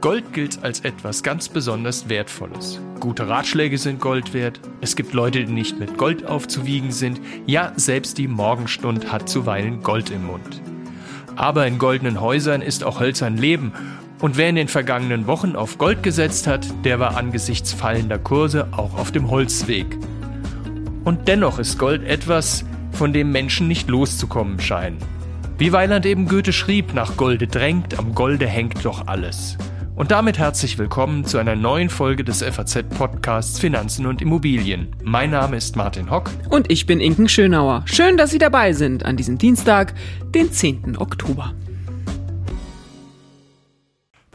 Gold gilt als etwas ganz besonders Wertvolles. Gute Ratschläge sind Gold wert. Es gibt Leute, die nicht mit Gold aufzuwiegen sind. Ja, selbst die Morgenstund hat zuweilen Gold im Mund. Aber in goldenen Häusern ist auch hölzern Leben. Und wer in den vergangenen Wochen auf Gold gesetzt hat, der war angesichts fallender Kurse auch auf dem Holzweg. Und dennoch ist Gold etwas, von dem Menschen nicht loszukommen scheinen. Wie Weiland eben Goethe schrieb, nach Golde drängt, am Golde hängt doch alles. Und damit herzlich willkommen zu einer neuen Folge des FAZ-Podcasts Finanzen und Immobilien. Mein Name ist Martin Hock. Und ich bin Inken Schönauer. Schön, dass Sie dabei sind an diesem Dienstag, den 10. Oktober.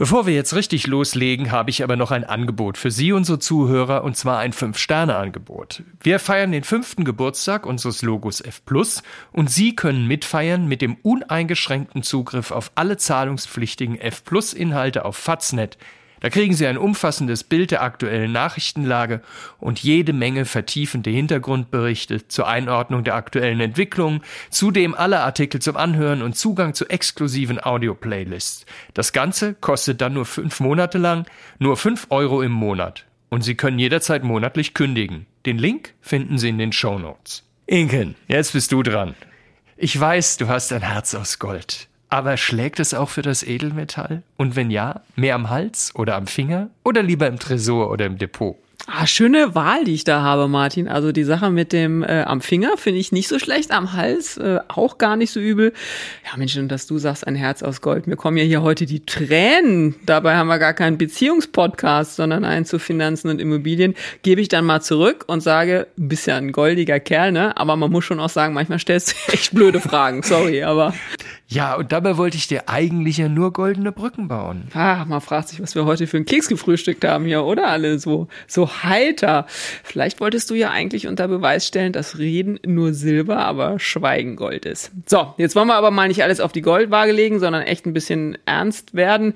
Bevor wir jetzt richtig loslegen, habe ich aber noch ein Angebot für Sie, unsere Zuhörer, und zwar ein Fünf-Sterne-Angebot. Wir feiern den fünften Geburtstag unseres Logos F Plus und Sie können mitfeiern mit dem uneingeschränkten Zugriff auf alle zahlungspflichtigen F Plus-Inhalte auf Faznet da kriegen Sie ein umfassendes Bild der aktuellen Nachrichtenlage und jede Menge vertiefende Hintergrundberichte zur Einordnung der aktuellen Entwicklungen, zudem alle Artikel zum Anhören und Zugang zu exklusiven Audio-Playlists. Das Ganze kostet dann nur fünf Monate lang, nur fünf Euro im Monat. Und Sie können jederzeit monatlich kündigen. Den Link finden Sie in den Show Notes. Inken, jetzt bist du dran. Ich weiß, du hast ein Herz aus Gold. Aber schlägt es auch für das Edelmetall? Und wenn ja, mehr am Hals oder am Finger oder lieber im Tresor oder im Depot? Ah, schöne Wahl, die ich da habe, Martin. Also die Sache mit dem äh, am Finger finde ich nicht so schlecht, am Hals äh, auch gar nicht so übel. Ja, Mensch, und dass du sagst, ein Herz aus Gold. Mir kommen ja hier heute die Tränen. Dabei haben wir gar keinen Beziehungspodcast, sondern einen zu Finanzen und Immobilien. Gebe ich dann mal zurück und sage, bist ja ein goldiger Kerl, ne? Aber man muss schon auch sagen, manchmal stellst du echt blöde Fragen. Sorry, aber. Ja, und dabei wollte ich dir eigentlich ja nur goldene Brücken bauen. Ah, man fragt sich, was wir heute für einen Keks gefrühstückt haben hier, oder? Alle so, so heiter. Vielleicht wolltest du ja eigentlich unter Beweis stellen, dass Reden nur Silber, aber Schweigen Gold ist. So, jetzt wollen wir aber mal nicht alles auf die Goldwaage legen, sondern echt ein bisschen ernst werden.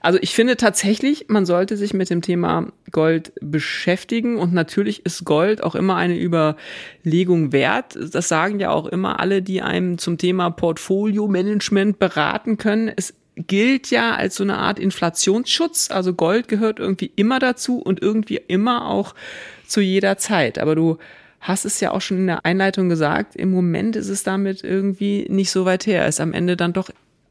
Also ich finde tatsächlich, man sollte sich mit dem Thema Gold beschäftigen und natürlich ist Gold auch immer eine Überlegung wert. Das sagen ja auch immer alle, die einem zum Thema Portfolio Management Management beraten können. Es gilt ja als so eine Art Inflationsschutz. Also Gold gehört irgendwie immer dazu und irgendwie immer auch zu jeder Zeit. Aber du hast es ja auch schon in der Einleitung gesagt, im Moment ist es damit irgendwie nicht so weit her. Ist am Ende dann doch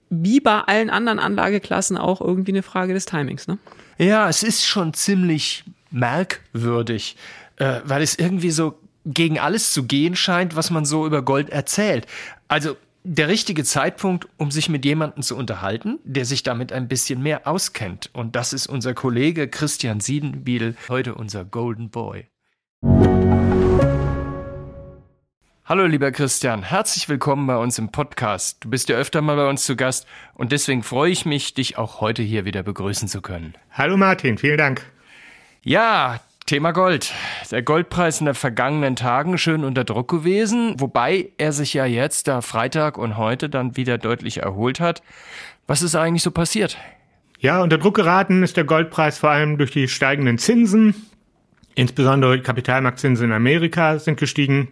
wie bei allen anderen Anlageklassen auch irgendwie eine Frage des Timings, ne? Ja, es ist schon ziemlich merkwürdig, äh, weil es irgendwie so gegen alles zu gehen scheint, was man so über Gold erzählt. Also der richtige Zeitpunkt, um sich mit jemandem zu unterhalten, der sich damit ein bisschen mehr auskennt. Und das ist unser Kollege Christian Siedenbiel, heute unser Golden Boy. Hallo lieber Christian, herzlich willkommen bei uns im Podcast. Du bist ja öfter mal bei uns zu Gast und deswegen freue ich mich, dich auch heute hier wieder begrüßen zu können. Hallo Martin, vielen Dank. Ja, Thema Gold. Der Goldpreis in den vergangenen Tagen schön unter Druck gewesen, wobei er sich ja jetzt da Freitag und heute dann wieder deutlich erholt hat. Was ist eigentlich so passiert? Ja, unter Druck geraten ist der Goldpreis vor allem durch die steigenden Zinsen. Insbesondere Kapitalmarktzinsen in Amerika sind gestiegen.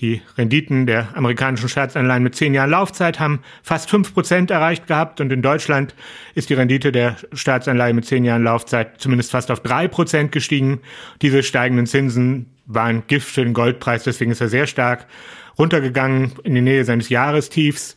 Die Renditen der amerikanischen Staatsanleihen mit zehn Jahren Laufzeit haben fast fünf Prozent erreicht gehabt und in Deutschland ist die Rendite der Staatsanleihe mit zehn Jahren Laufzeit zumindest fast auf drei Prozent gestiegen. Diese steigenden Zinsen waren Gift für den Goldpreis, deswegen ist er sehr stark runtergegangen in die Nähe seines Jahrestiefs.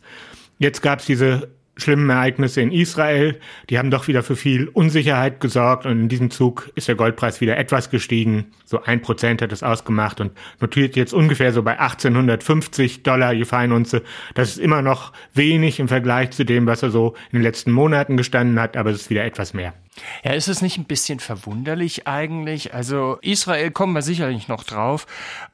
Jetzt gab es diese schlimmen Ereignisse in Israel, die haben doch wieder für viel Unsicherheit gesorgt und in diesem Zug ist der Goldpreis wieder etwas gestiegen. So ein Prozent hat es ausgemacht und notiert jetzt ungefähr so bei 1850 Dollar je Feinunze. Das ist immer noch wenig im Vergleich zu dem, was er so in den letzten Monaten gestanden hat, aber es ist wieder etwas mehr. Ja, ist es nicht ein bisschen verwunderlich eigentlich? Also Israel kommen wir sicherlich noch drauf,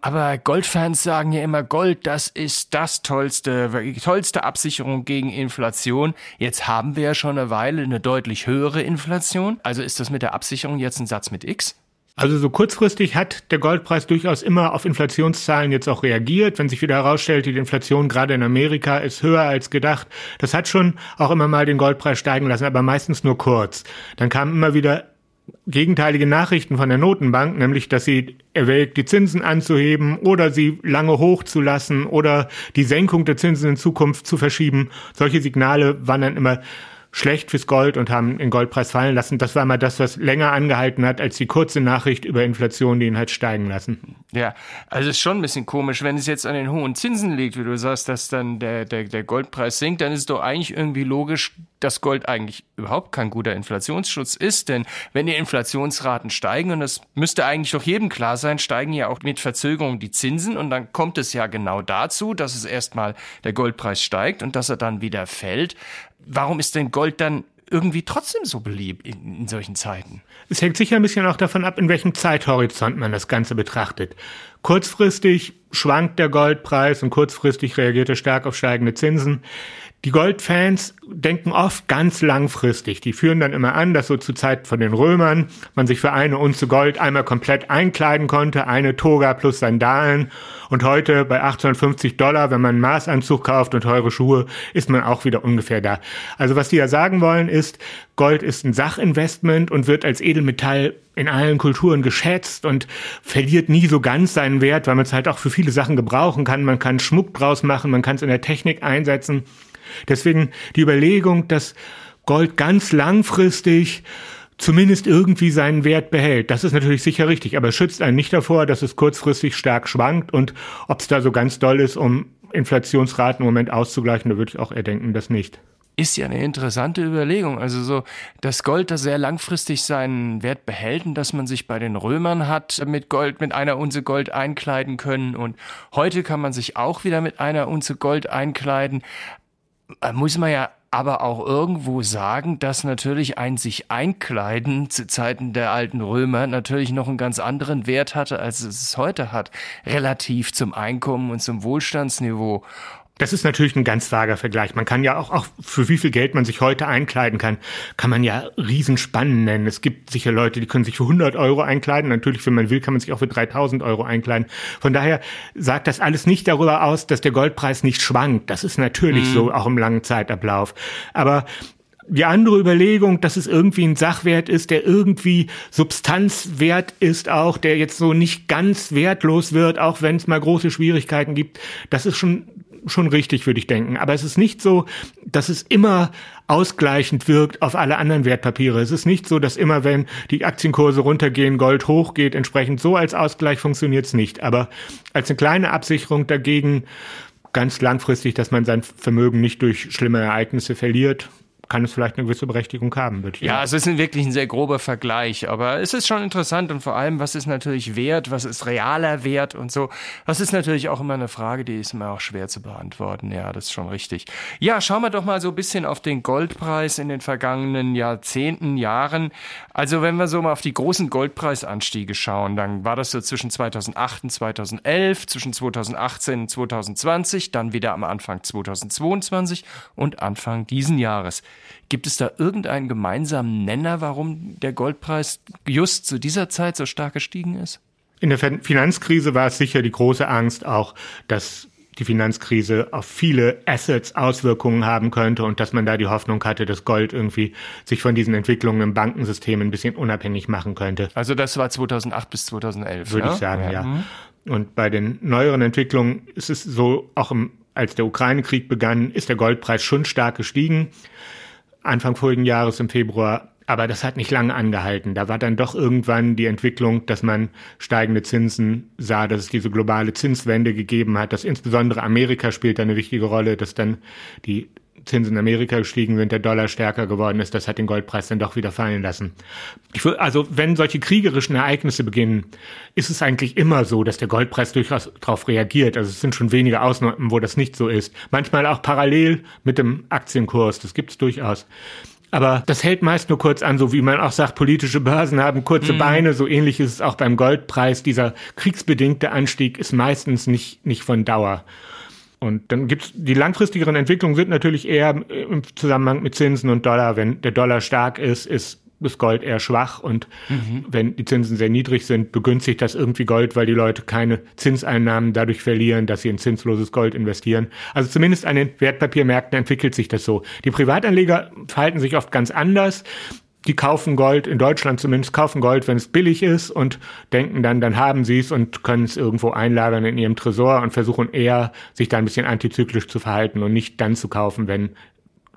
aber Goldfans sagen ja immer, Gold, das ist das tollste, tollste Absicherung gegen Inflation. Jetzt haben wir ja schon eine Weile eine deutlich höhere Inflation. Also ist das mit der Absicherung jetzt ein Satz mit X? Also so kurzfristig hat der Goldpreis durchaus immer auf Inflationszahlen jetzt auch reagiert. Wenn sich wieder herausstellt, die Inflation gerade in Amerika ist höher als gedacht, das hat schon auch immer mal den Goldpreis steigen lassen, aber meistens nur kurz. Dann kamen immer wieder gegenteilige Nachrichten von der Notenbank, nämlich dass sie erwägt, die Zinsen anzuheben oder sie lange hochzulassen oder die Senkung der Zinsen in Zukunft zu verschieben. Solche Signale waren dann immer schlecht fürs Gold und haben den Goldpreis fallen lassen. Das war mal das, was länger angehalten hat als die kurze Nachricht über Inflation, die ihn halt steigen lassen. Ja, also ist schon ein bisschen komisch, wenn es jetzt an den hohen Zinsen liegt, wie du sagst, dass dann der, der, der Goldpreis sinkt, dann ist es doch eigentlich irgendwie logisch, dass Gold eigentlich überhaupt kein guter Inflationsschutz ist. Denn wenn die Inflationsraten steigen, und das müsste eigentlich doch jedem klar sein, steigen ja auch mit Verzögerung die Zinsen und dann kommt es ja genau dazu, dass es erstmal der Goldpreis steigt und dass er dann wieder fällt warum ist denn Gold dann irgendwie trotzdem so beliebt in, in, solchen Zeiten? Es hängt sicher ein bisschen auch davon ab, in welchem Zeithorizont man das Ganze betrachtet. Kurzfristig schwankt der Goldpreis und kurzfristig reagiert er stark auf steigende Zinsen. Die Goldfans denken oft ganz langfristig. Die führen dann immer an, dass so zur Zeit von den Römern man sich für eine Unze Gold einmal komplett einkleiden konnte, eine Toga plus Sandalen. Und heute bei 850 Dollar, wenn man einen Maßanzug kauft und teure Schuhe, ist man auch wieder ungefähr da. Also was die ja sagen wollen ist, Gold ist ein Sachinvestment und wird als Edelmetall in allen Kulturen geschätzt und verliert nie so ganz seinen Wert, weil man es halt auch für viele Sachen gebrauchen kann. Man kann Schmuck draus machen, man kann es in der Technik einsetzen. Deswegen die Überlegung, dass Gold ganz langfristig zumindest irgendwie seinen Wert behält. Das ist natürlich sicher richtig, aber schützt einen nicht davor, dass es kurzfristig stark schwankt und ob es da so ganz doll ist, um Inflationsraten im Moment auszugleichen, da würde ich auch eher denken, das nicht. Ist ja eine interessante Überlegung. Also so das Gold, das sehr langfristig seinen Wert behält und dass man sich bei den Römern hat mit Gold, mit einer Unze Gold einkleiden können und heute kann man sich auch wieder mit einer Unze Gold einkleiden. Äh, muss man ja aber auch irgendwo sagen, dass natürlich ein sich einkleiden zu Zeiten der alten Römer natürlich noch einen ganz anderen Wert hatte, als es heute hat, relativ zum Einkommen und zum Wohlstandsniveau. Das ist natürlich ein ganz vager Vergleich. Man kann ja auch, auch für wie viel Geld man sich heute einkleiden kann, kann man ja Riesenspannen nennen. Es gibt sicher Leute, die können sich für 100 Euro einkleiden. Natürlich, wenn man will, kann man sich auch für 3000 Euro einkleiden. Von daher sagt das alles nicht darüber aus, dass der Goldpreis nicht schwankt. Das ist natürlich mhm. so, auch im langen Zeitablauf. Aber die andere Überlegung, dass es irgendwie ein Sachwert ist, der irgendwie Substanzwert ist auch, der jetzt so nicht ganz wertlos wird, auch wenn es mal große Schwierigkeiten gibt, das ist schon schon richtig, würde ich denken. Aber es ist nicht so, dass es immer ausgleichend wirkt auf alle anderen Wertpapiere. Es ist nicht so, dass immer, wenn die Aktienkurse runtergehen, Gold hochgeht, entsprechend so als Ausgleich funktioniert es nicht. Aber als eine kleine Absicherung dagegen ganz langfristig, dass man sein Vermögen nicht durch schlimme Ereignisse verliert, kann es vielleicht eine gewisse Berechtigung haben. Würde ich ja, also es ist wirklich ein sehr grober Vergleich, aber es ist schon interessant und vor allem, was ist natürlich Wert, was ist realer Wert und so. Das ist natürlich auch immer eine Frage, die ist immer auch schwer zu beantworten. Ja, das ist schon richtig. Ja, schauen wir doch mal so ein bisschen auf den Goldpreis in den vergangenen Jahrzehnten, Jahren. Also wenn wir so mal auf die großen Goldpreisanstiege schauen, dann war das so zwischen 2008 und 2011, zwischen 2018 und 2020, dann wieder am Anfang 2022 und Anfang diesen Jahres. Gibt es da irgendeinen gemeinsamen Nenner, warum der Goldpreis just zu dieser Zeit so stark gestiegen ist? In der Finanzkrise war es sicher die große Angst auch, dass die Finanzkrise auf viele Assets Auswirkungen haben könnte und dass man da die Hoffnung hatte, dass Gold irgendwie sich von diesen Entwicklungen im Bankensystem ein bisschen unabhängig machen könnte. Also das war 2008 bis 2011. Würde ja? ich sagen, ja. ja. Mhm. Und bei den neueren Entwicklungen ist es so, auch im, als der Ukraine-Krieg begann, ist der Goldpreis schon stark gestiegen. Anfang vorigen Jahres im Februar. Aber das hat nicht lange angehalten. Da war dann doch irgendwann die Entwicklung, dass man steigende Zinsen sah, dass es diese globale Zinswende gegeben hat, dass insbesondere Amerika spielt eine wichtige Rolle, dass dann die Zinsen in Amerika gestiegen sind, der Dollar stärker geworden ist, das hat den Goldpreis dann doch wieder fallen lassen. Will, also wenn solche kriegerischen Ereignisse beginnen, ist es eigentlich immer so, dass der Goldpreis durchaus darauf reagiert. Also es sind schon wenige Ausnahmen, wo das nicht so ist. Manchmal auch parallel mit dem Aktienkurs, das gibt es durchaus. Aber das hält meist nur kurz an, so wie man auch sagt, politische Börsen haben kurze mm. Beine, so ähnlich ist es auch beim Goldpreis. Dieser kriegsbedingte Anstieg ist meistens nicht, nicht von Dauer. Und dann gibt's die langfristigeren Entwicklungen sind natürlich eher im Zusammenhang mit Zinsen und Dollar. Wenn der Dollar stark ist, ist das Gold eher schwach und mhm. wenn die Zinsen sehr niedrig sind, begünstigt das irgendwie Gold, weil die Leute keine Zinseinnahmen dadurch verlieren, dass sie in zinsloses Gold investieren. Also zumindest an den Wertpapiermärkten entwickelt sich das so. Die Privatanleger verhalten sich oft ganz anders. Die kaufen Gold, in Deutschland zumindest kaufen Gold, wenn es billig ist und denken dann, dann haben sie es und können es irgendwo einlagern in ihrem Tresor und versuchen eher, sich da ein bisschen antizyklisch zu verhalten und nicht dann zu kaufen, wenn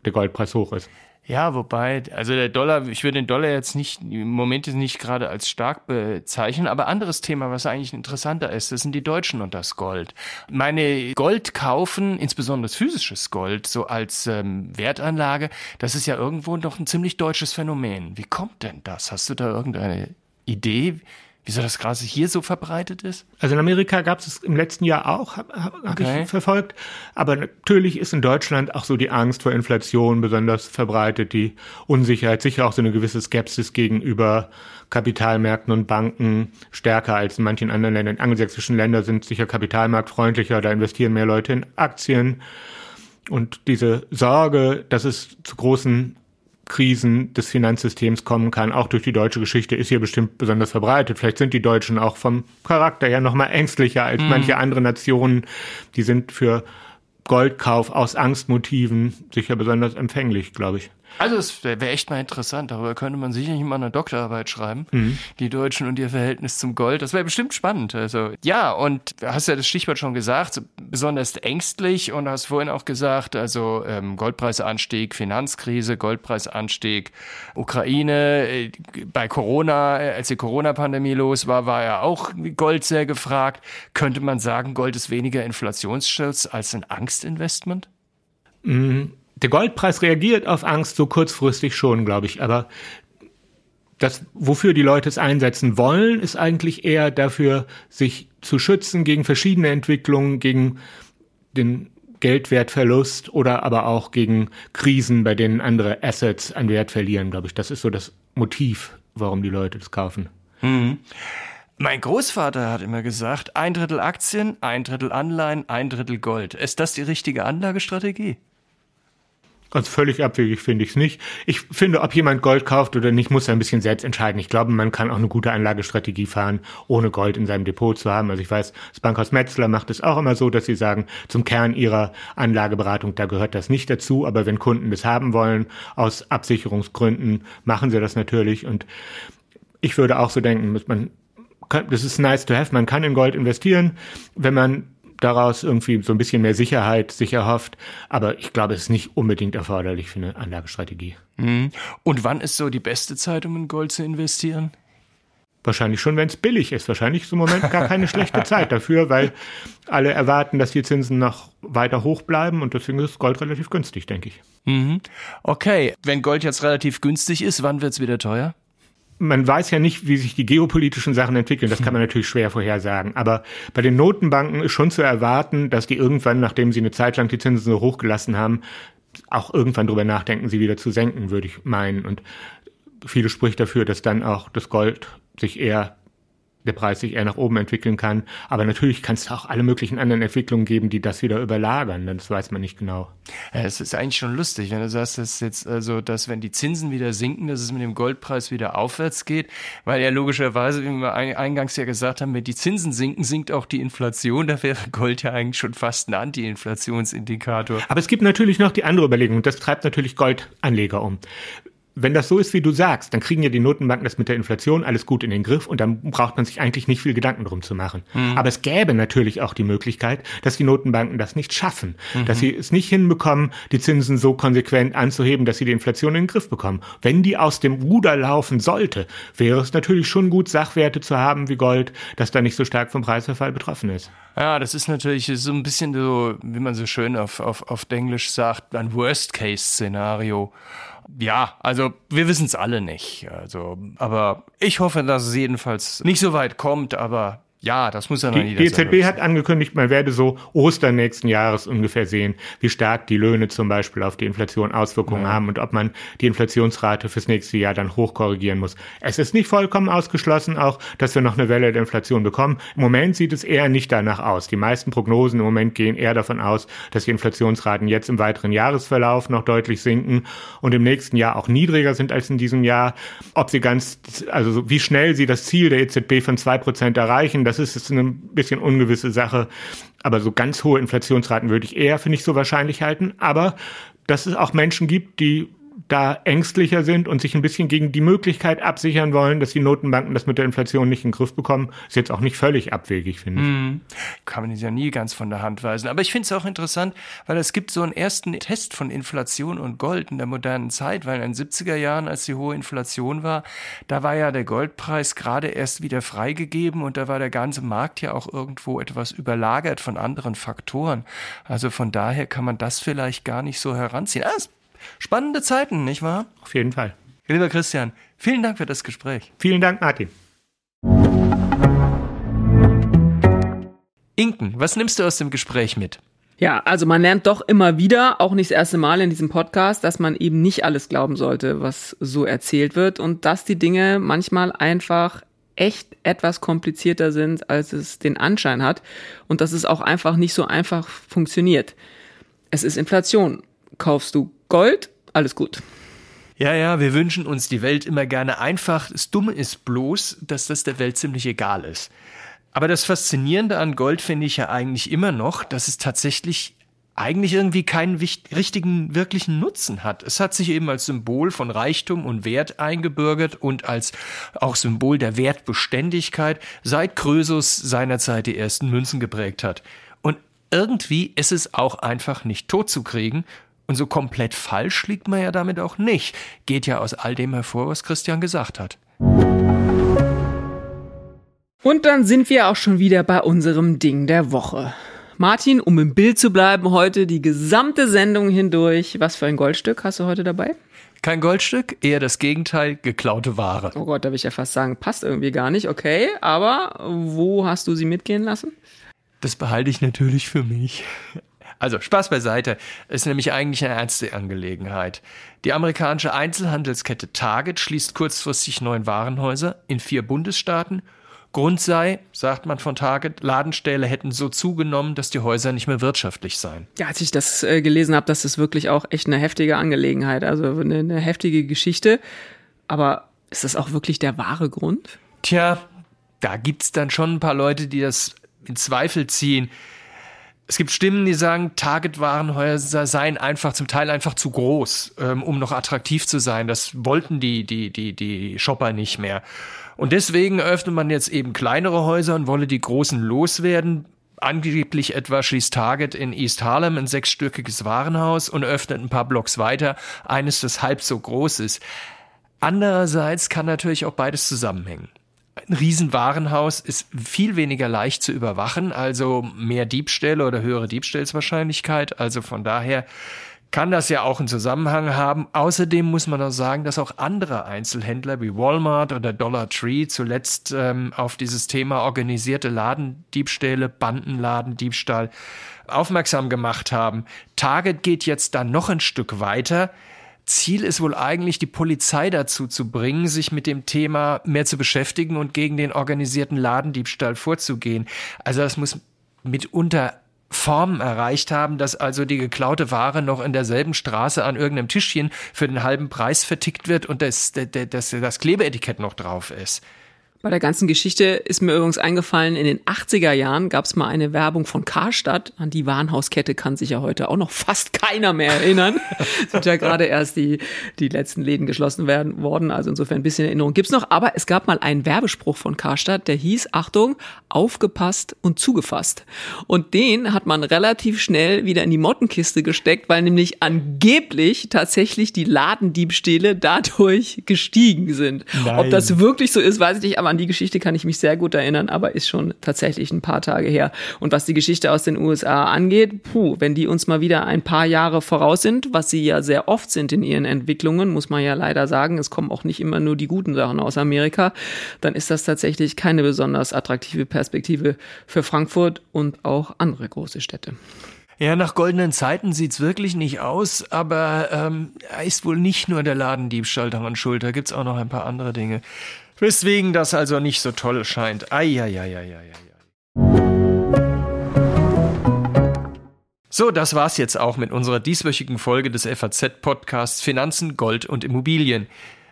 der Goldpreis hoch ist. Ja, wobei, also der Dollar, ich würde den Dollar jetzt nicht im Moment nicht gerade als stark bezeichnen, aber anderes Thema, was eigentlich interessanter ist, das sind die Deutschen und das Gold. Meine Gold kaufen, insbesondere physisches Gold, so als ähm, Wertanlage, das ist ja irgendwo noch ein ziemlich deutsches Phänomen. Wie kommt denn das? Hast du da irgendeine Idee? Wieso das gerade hier so verbreitet ist? Also in Amerika gab es im letzten Jahr auch, habe hab okay. ich verfolgt. Aber natürlich ist in Deutschland auch so die Angst vor Inflation besonders verbreitet, die Unsicherheit, sicher auch so eine gewisse Skepsis gegenüber Kapitalmärkten und Banken stärker als in manchen anderen Ländern. Angelsächsischen Länder sind sicher kapitalmarktfreundlicher, da investieren mehr Leute in Aktien. Und diese Sorge, dass es zu großen Krisen des Finanzsystems kommen kann, auch durch die deutsche Geschichte, ist hier bestimmt besonders verbreitet. Vielleicht sind die Deutschen auch vom Charakter her noch mal ängstlicher als mm. manche andere Nationen. Die sind für Goldkauf aus Angstmotiven sicher besonders empfänglich, glaube ich. Also es wäre echt mal interessant, darüber könnte man sicherlich mal eine Doktorarbeit schreiben, mhm. die Deutschen und ihr Verhältnis zum Gold. Das wäre bestimmt spannend. Also ja, und hast ja das Stichwort schon gesagt, besonders ängstlich und hast vorhin auch gesagt, also ähm, Goldpreisanstieg, Finanzkrise, Goldpreisanstieg, Ukraine, äh, bei Corona, äh, als die Corona-Pandemie los war, war ja auch Gold sehr gefragt. Könnte man sagen, Gold ist weniger Inflationsschutz als ein Angstinvestment? Mhm der Goldpreis reagiert auf Angst so kurzfristig schon, glaube ich, aber das, wofür die Leute es einsetzen wollen, ist eigentlich eher dafür, sich zu schützen gegen verschiedene Entwicklungen, gegen den Geldwertverlust oder aber auch gegen Krisen, bei denen andere Assets an Wert verlieren, glaube ich. Das ist so das Motiv, warum die Leute das kaufen. Mhm. Mein Großvater hat immer gesagt, ein Drittel Aktien, ein Drittel Anleihen, ein Drittel Gold. Ist das die richtige Anlagestrategie? Ganz völlig abwegig finde ich es nicht. Ich finde, ob jemand Gold kauft oder nicht, muss er ein bisschen selbst entscheiden. Ich glaube, man kann auch eine gute Anlagestrategie fahren, ohne Gold in seinem Depot zu haben. Also ich weiß, das Bankhaus Metzler macht es auch immer so, dass sie sagen, zum Kern ihrer Anlageberatung, da gehört das nicht dazu. Aber wenn Kunden das haben wollen, aus Absicherungsgründen, machen sie das natürlich. Und ich würde auch so denken, man das ist nice to have. Man kann in Gold investieren, wenn man daraus irgendwie so ein bisschen mehr Sicherheit sich erhofft. Aber ich glaube, es ist nicht unbedingt erforderlich für eine Anlagestrategie. Mhm. Und wann ist so die beste Zeit, um in Gold zu investieren? Wahrscheinlich schon, wenn es billig ist. Wahrscheinlich ist im Moment gar keine schlechte Zeit dafür, weil alle erwarten, dass die Zinsen noch weiter hoch bleiben und deswegen ist Gold relativ günstig, denke ich. Mhm. Okay, wenn Gold jetzt relativ günstig ist, wann wird es wieder teuer? Man weiß ja nicht, wie sich die geopolitischen Sachen entwickeln. Das kann man natürlich schwer vorhersagen. Aber bei den Notenbanken ist schon zu erwarten, dass die irgendwann, nachdem sie eine Zeit lang die Zinsen so hochgelassen haben, auch irgendwann drüber nachdenken, sie wieder zu senken, würde ich meinen. Und viele spricht dafür, dass dann auch das Gold sich eher der Preis sich eher nach oben entwickeln kann. Aber natürlich kann es auch alle möglichen anderen Entwicklungen geben, die das wieder überlagern. Das weiß man nicht genau. Es ist eigentlich schon lustig, wenn du sagst, dass jetzt also, dass wenn die Zinsen wieder sinken, dass es mit dem Goldpreis wieder aufwärts geht, weil ja logischerweise, wie wir eingangs ja gesagt haben, wenn die Zinsen sinken, sinkt auch die Inflation. Da wäre Gold ja eigentlich schon fast ein Anti-Inflationsindikator. Aber es gibt natürlich noch die andere Überlegung. Das treibt natürlich Goldanleger um wenn das so ist, wie du sagst, dann kriegen ja die Notenbanken das mit der Inflation alles gut in den Griff und dann braucht man sich eigentlich nicht viel Gedanken drum zu machen. Mhm. Aber es gäbe natürlich auch die Möglichkeit, dass die Notenbanken das nicht schaffen, mhm. dass sie es nicht hinbekommen, die Zinsen so konsequent anzuheben, dass sie die Inflation in den Griff bekommen. Wenn die aus dem Ruder laufen sollte, wäre es natürlich schon gut, Sachwerte zu haben wie Gold, das da nicht so stark vom Preisverfall betroffen ist. Ja, das ist natürlich so ein bisschen so, wie man so schön auf, auf, auf Englisch sagt, ein Worst-Case-Szenario ja, also wir wissen es alle nicht. Also, aber ich hoffe, dass es jedenfalls nicht so weit kommt, aber ja, das muss ja noch die, Die EZB hat angekündigt, man werde so Ostern nächsten Jahres ungefähr sehen, wie stark die Löhne zum Beispiel auf die Inflation Auswirkungen ja. haben und ob man die Inflationsrate fürs nächste Jahr dann hochkorrigieren muss. Es ist nicht vollkommen ausgeschlossen auch, dass wir noch eine Welle der Inflation bekommen. Im Moment sieht es eher nicht danach aus. Die meisten Prognosen im Moment gehen eher davon aus, dass die Inflationsraten jetzt im weiteren Jahresverlauf noch deutlich sinken und im nächsten Jahr auch niedriger sind als in diesem Jahr. Ob sie ganz, also wie schnell sie das Ziel der EZB von zwei Prozent erreichen, das ist eine bisschen ungewisse Sache. Aber so ganz hohe Inflationsraten würde ich eher für nicht so wahrscheinlich halten. Aber dass es auch Menschen gibt, die da ängstlicher sind und sich ein bisschen gegen die Möglichkeit absichern wollen, dass die Notenbanken das mit der Inflation nicht in den Griff bekommen, ist jetzt auch nicht völlig abwegig, finde ich. Mm, kann man ja nie ganz von der Hand weisen. Aber ich finde es auch interessant, weil es gibt so einen ersten Test von Inflation und Gold in der modernen Zeit, weil in den 70er Jahren, als die hohe Inflation war, da war ja der Goldpreis gerade erst wieder freigegeben und da war der ganze Markt ja auch irgendwo etwas überlagert von anderen Faktoren. Also von daher kann man das vielleicht gar nicht so heranziehen. Ah, Spannende Zeiten, nicht wahr? Auf jeden Fall. Lieber Christian, vielen Dank für das Gespräch. Vielen Dank, Martin. Inken, was nimmst du aus dem Gespräch mit? Ja, also man lernt doch immer wieder, auch nicht das erste Mal in diesem Podcast, dass man eben nicht alles glauben sollte, was so erzählt wird und dass die Dinge manchmal einfach echt etwas komplizierter sind, als es den Anschein hat und dass es auch einfach nicht so einfach funktioniert. Es ist Inflation. Kaufst du Gold, alles gut. Ja, ja, wir wünschen uns die Welt immer gerne einfach. Das Dumme ist bloß, dass das der Welt ziemlich egal ist. Aber das Faszinierende an Gold finde ich ja eigentlich immer noch, dass es tatsächlich eigentlich irgendwie keinen richtigen, wirklichen Nutzen hat. Es hat sich eben als Symbol von Reichtum und Wert eingebürgert und als auch Symbol der Wertbeständigkeit, seit Krösus seinerzeit die ersten Münzen geprägt hat. Und irgendwie ist es auch einfach nicht totzukriegen und so komplett falsch liegt man ja damit auch nicht. Geht ja aus all dem hervor, was Christian gesagt hat. Und dann sind wir auch schon wieder bei unserem Ding der Woche. Martin, um im Bild zu bleiben, heute die gesamte Sendung hindurch. Was für ein Goldstück hast du heute dabei? Kein Goldstück, eher das Gegenteil, geklaute Ware. Oh Gott, darf ich ja fast sagen, passt irgendwie gar nicht, okay. Aber wo hast du sie mitgehen lassen? Das behalte ich natürlich für mich. Also Spaß beiseite, ist nämlich eigentlich eine ernste Angelegenheit. Die amerikanische Einzelhandelskette Target schließt kurzfristig neun Warenhäuser in vier Bundesstaaten. Grund sei, sagt man von Target, Ladenstähle hätten so zugenommen, dass die Häuser nicht mehr wirtschaftlich seien. Ja, als ich das äh, gelesen habe, das ist wirklich auch echt eine heftige Angelegenheit, also eine, eine heftige Geschichte. Aber ist das auch wirklich der wahre Grund? Tja, da gibt's dann schon ein paar Leute, die das in Zweifel ziehen. Es gibt Stimmen, die sagen, Target-Warenhäuser seien einfach zum Teil einfach zu groß, ähm, um noch attraktiv zu sein. Das wollten die, die, die, die Shopper nicht mehr. Und deswegen öffnet man jetzt eben kleinere Häuser und wolle die großen loswerden. Angeblich etwa schließt Target in East Harlem ein sechsstöckiges Warenhaus und öffnet ein paar Blocks weiter eines, das halb so groß ist. Andererseits kann natürlich auch beides zusammenhängen ein Riesenwarenhaus ist viel weniger leicht zu überwachen, also mehr Diebstähle oder höhere Diebstählswahrscheinlichkeit. Also von daher kann das ja auch einen Zusammenhang haben. Außerdem muss man auch sagen, dass auch andere Einzelhändler wie Walmart oder Dollar Tree zuletzt ähm, auf dieses Thema organisierte Ladendiebstähle, Bandenladendiebstahl aufmerksam gemacht haben. Target geht jetzt dann noch ein Stück weiter. Ziel ist wohl eigentlich, die Polizei dazu zu bringen, sich mit dem Thema mehr zu beschäftigen und gegen den organisierten Ladendiebstahl vorzugehen. Also das muss mitunter Formen erreicht haben, dass also die geklaute Ware noch in derselben Straße an irgendeinem Tischchen für den halben Preis vertickt wird und das, das, das, das Klebeetikett noch drauf ist. Bei der ganzen Geschichte ist mir übrigens eingefallen, in den 80er Jahren gab es mal eine Werbung von Karstadt. An die Warenhauskette kann sich ja heute auch noch fast keiner mehr erinnern. sind ja gerade erst die, die letzten Läden geschlossen werden worden. Also insofern ein bisschen Erinnerung gibt's noch. Aber es gab mal einen Werbespruch von Karstadt, der hieß, Achtung, aufgepasst und zugefasst. Und den hat man relativ schnell wieder in die Mottenkiste gesteckt, weil nämlich angeblich tatsächlich die Ladendiebstähle dadurch gestiegen sind. Nein. Ob das wirklich so ist, weiß ich nicht. Aber an die Geschichte kann ich mich sehr gut erinnern, aber ist schon tatsächlich ein paar Tage her. Und was die Geschichte aus den USA angeht, puh, wenn die uns mal wieder ein paar Jahre voraus sind, was sie ja sehr oft sind in ihren Entwicklungen, muss man ja leider sagen, es kommen auch nicht immer nur die guten Sachen aus Amerika, dann ist das tatsächlich keine besonders attraktive Perspektive für Frankfurt und auch andere große Städte. Ja, nach goldenen Zeiten sieht's wirklich nicht aus, aber ähm, ist wohl nicht nur der Ladendiebstahl daran schuld, da gibt's auch noch ein paar andere Dinge. Weswegen das also nicht so toll scheint. Eieieiei. So, das war's jetzt auch mit unserer dieswöchigen Folge des FAZ-Podcasts Finanzen, Gold und Immobilien.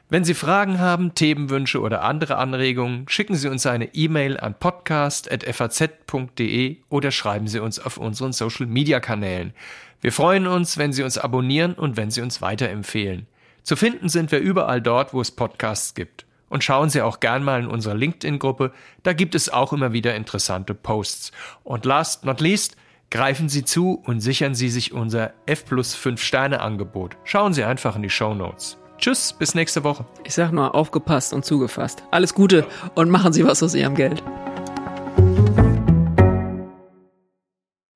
Wenn Sie Fragen haben, Themenwünsche oder andere Anregungen, schicken Sie uns eine E-Mail an podcast.faz.de oder schreiben Sie uns auf unseren Social-Media-Kanälen. Wir freuen uns, wenn Sie uns abonnieren und wenn Sie uns weiterempfehlen. Zu finden sind wir überall dort, wo es Podcasts gibt. Und schauen Sie auch gern mal in unsere LinkedIn-Gruppe, da gibt es auch immer wieder interessante Posts. Und last not least, greifen Sie zu und sichern Sie sich unser F plus 5 Sterne Angebot. Schauen Sie einfach in die Show Notes. Tschüss, bis nächste Woche. Ich sag nur, aufgepasst und zugefasst. Alles Gute und machen Sie was aus Ihrem Geld.